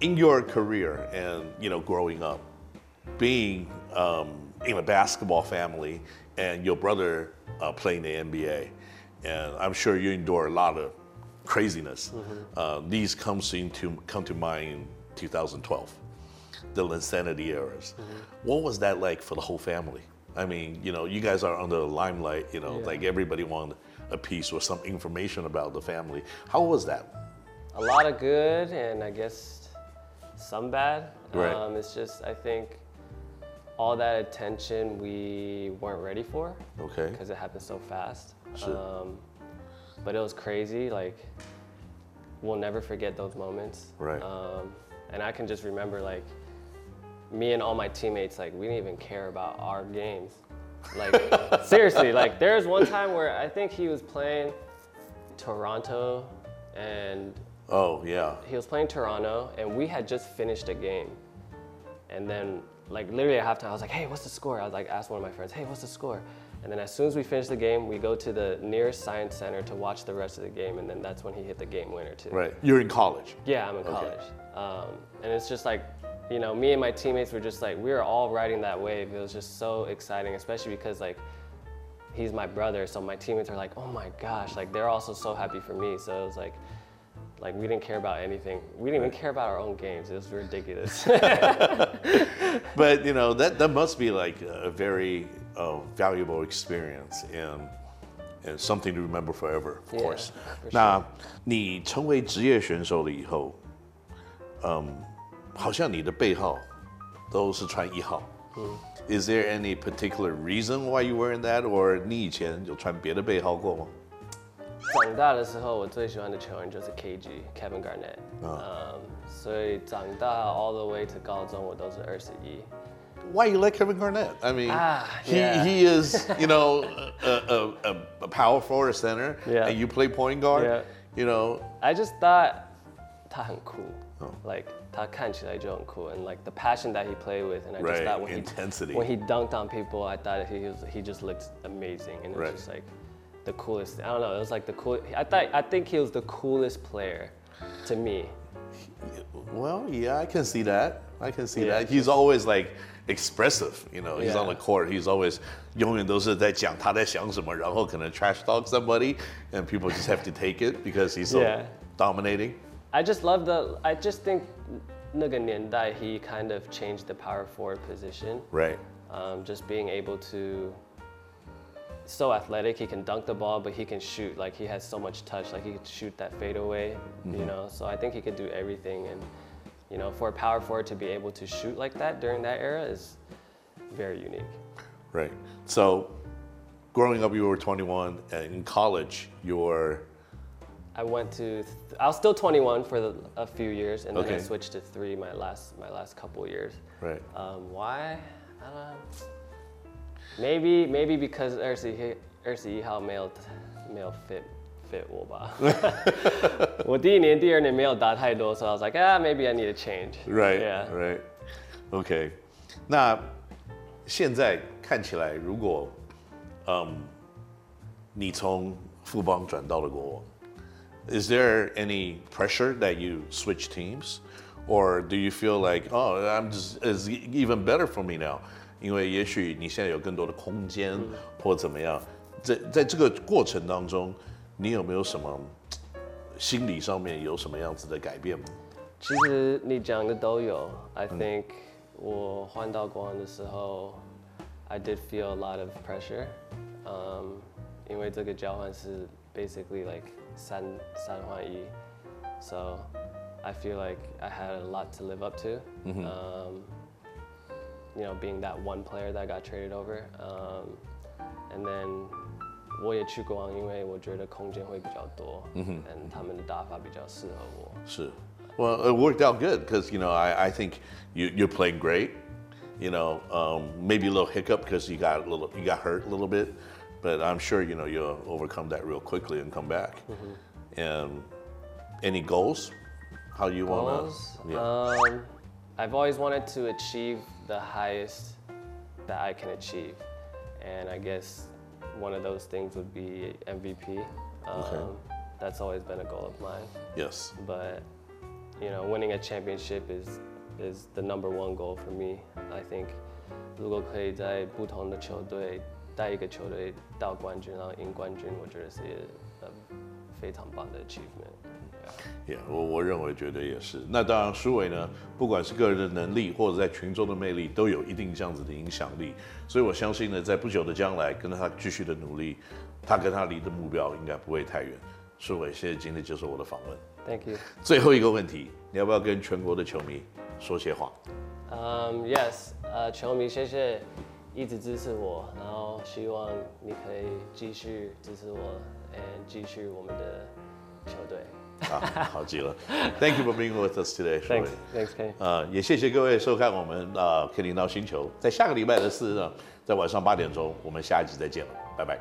in your career and you know growing up, being um, in a basketball family and your brother uh, playing the NBA, and I'm sure you endure a lot of craziness. Uh, these comes into come to mind in 2012, the Linsanity eras. What was that like for the whole family? I mean, you know, you guys are under the limelight. You know, Yeah. like everybody wanted a piece or some information about the family. How was that? a lot of good and I guess some bad. Right. Um, it's just I think all that attention we weren't ready for Okay. because it happened so fast. Sure. Um, but it was crazy. Like we'll never forget those moments. Right. Um, and I can just remember like me and all my teammates like we didn't even care about our games. Like seriously, like there was one time where I think he was playing Toronto and Oh yeah. he was playing Toronto, and we had just finished a game. And then, like literally at halftime, I was like, "Hey, what's the score?" I was like, asked one of my friends, "Hey, what's the score?" And then as soon as we finished the game, we go to the nearest science center to watch the rest of the game, and then that's when he hit the game winner too. Right. You're in college. Yeah, I'm in college. Um, and it's just like, you know, me and my teammates were just like, we were all riding that wave. It was just so exciting, especially because like, he's my brother. So my teammates are like, oh my gosh, like they're also so happy for me. So it was like, like we didn't care about anything. We didn't even care about our own games. It was ridiculous. But you know that that must be like a very uh, valuable experience and and something to remember forever, of Yeah, course. for sure. 那你成为职业选手了以后，嗯，好像你的背号都是穿一号。Is there any particular reason why you wearing that, or 你以前有穿别的背号过吗？ 长大的时候，我最喜欢的球员就是 KG Kevin Garnett。嗯，所以长大 all the way to 高中，我都是二十一。 Why you like Kevin Garnett? I mean, Ah, he, yeah. he is, you know, a, a, a, a power forward center, Yeah. and you play point guard. Yeah. You know, I just thought 他很酷 Oh. like 他看起来就很酷 and like the passion that he played with and I just Right, thought when intensity. he when he dunked on people I thought he was he just looked amazing and it was Right. just like the coolest I don't know it was like the cool I thought I think he was the coolest player to me well, yeah, I can see that. I can see Yeah. that. He's always like expressive. You know, he's on the Yeah. court. He's always 永远都是在讲他在想什么，然后可能 trash talk somebody, and people just have to take it because he's so Yeah. dominating. I just love the I just think 那个年代 he kind of changed the power forward position Right. um, just being able to so athletic he can dunk the ball but he can shoot like he has so much touch like he could shoot that fadeaway you know so i think he could do everything and you know for a power forward to be able to shoot like that during that era is very unique Right. So, growing up, you were 21, and in college, you were i went to th- i was still 21 for the, a few years and then i switched to three my last my last couple years right. Um, why? I don't know. Maybe maybe because 二十一二十一号没有没有 fit fit 我吧。我第一年、第二年没有打太多，so I was like, ah, maybe I need to change. Right. Yeah. Right. OK. 那现在看起来，如果嗯你从富邦转到了国王，is there any pressure that you switch teams, or do you feel like oh I'm just is even better for me now？ 因为也许你现在有更多的空间，或怎么样，在在这个过程当中，你有没有什么心理上面有什么样子的改变吗？其实你讲的都有。I think 我换到国王的时候，I did feel a lot of pressure. Um, 因为这个交换是 basically like 三三换一，so I feel like I had a lot to live up to. Um, you know, being that one player that got traded over. Um, and then 我也去国王，因为我觉得空间会比较多，嗯他们的打法比较适合我。是 Well, it worked out good because you know I, I think you, you're playing great. You know, um, maybe a little hiccup because you got a little you got hurt a little bit, but I'm sure you know you'll overcome that real quickly and come back. And any goals? How you wanna? Goals? Yeah. Um, I've always wanted to achieve the highest that I can achieve, and I guess one of those things would be MVP. Um, Okay. That's always been a goal of mine. yes. But you know, winning a championship is is the number one goal for me. I think 如果可以在不同的球队带一个球队到冠军，然后赢冠军，我觉得是呃非常棒的 achievement。 也、我我认为觉得也是。那当然，舒伟呢，不管是个人的能力，或者在群众的魅力，都有一定这样子的影响力。所以我相信呢，在不久的将来，跟他继续的努力，他跟他离的目标应该不会太远。舒伟，谢谢今天接受我的访问。Thank you. 最后一个问题，你要不要跟全国的球迷说些话？Um, yes，呃，球迷谢谢一直支持我，然后希望你可以继续支持我，and 继续我们的球队。啊，好极了。Thank you for being with us today，Thanks，。Thanks Ken。呃，也谢谢各位收看我们啊《K 零到星球》，在下个礼拜的四呢，在晚上八点钟，我们下一集再见了，拜拜。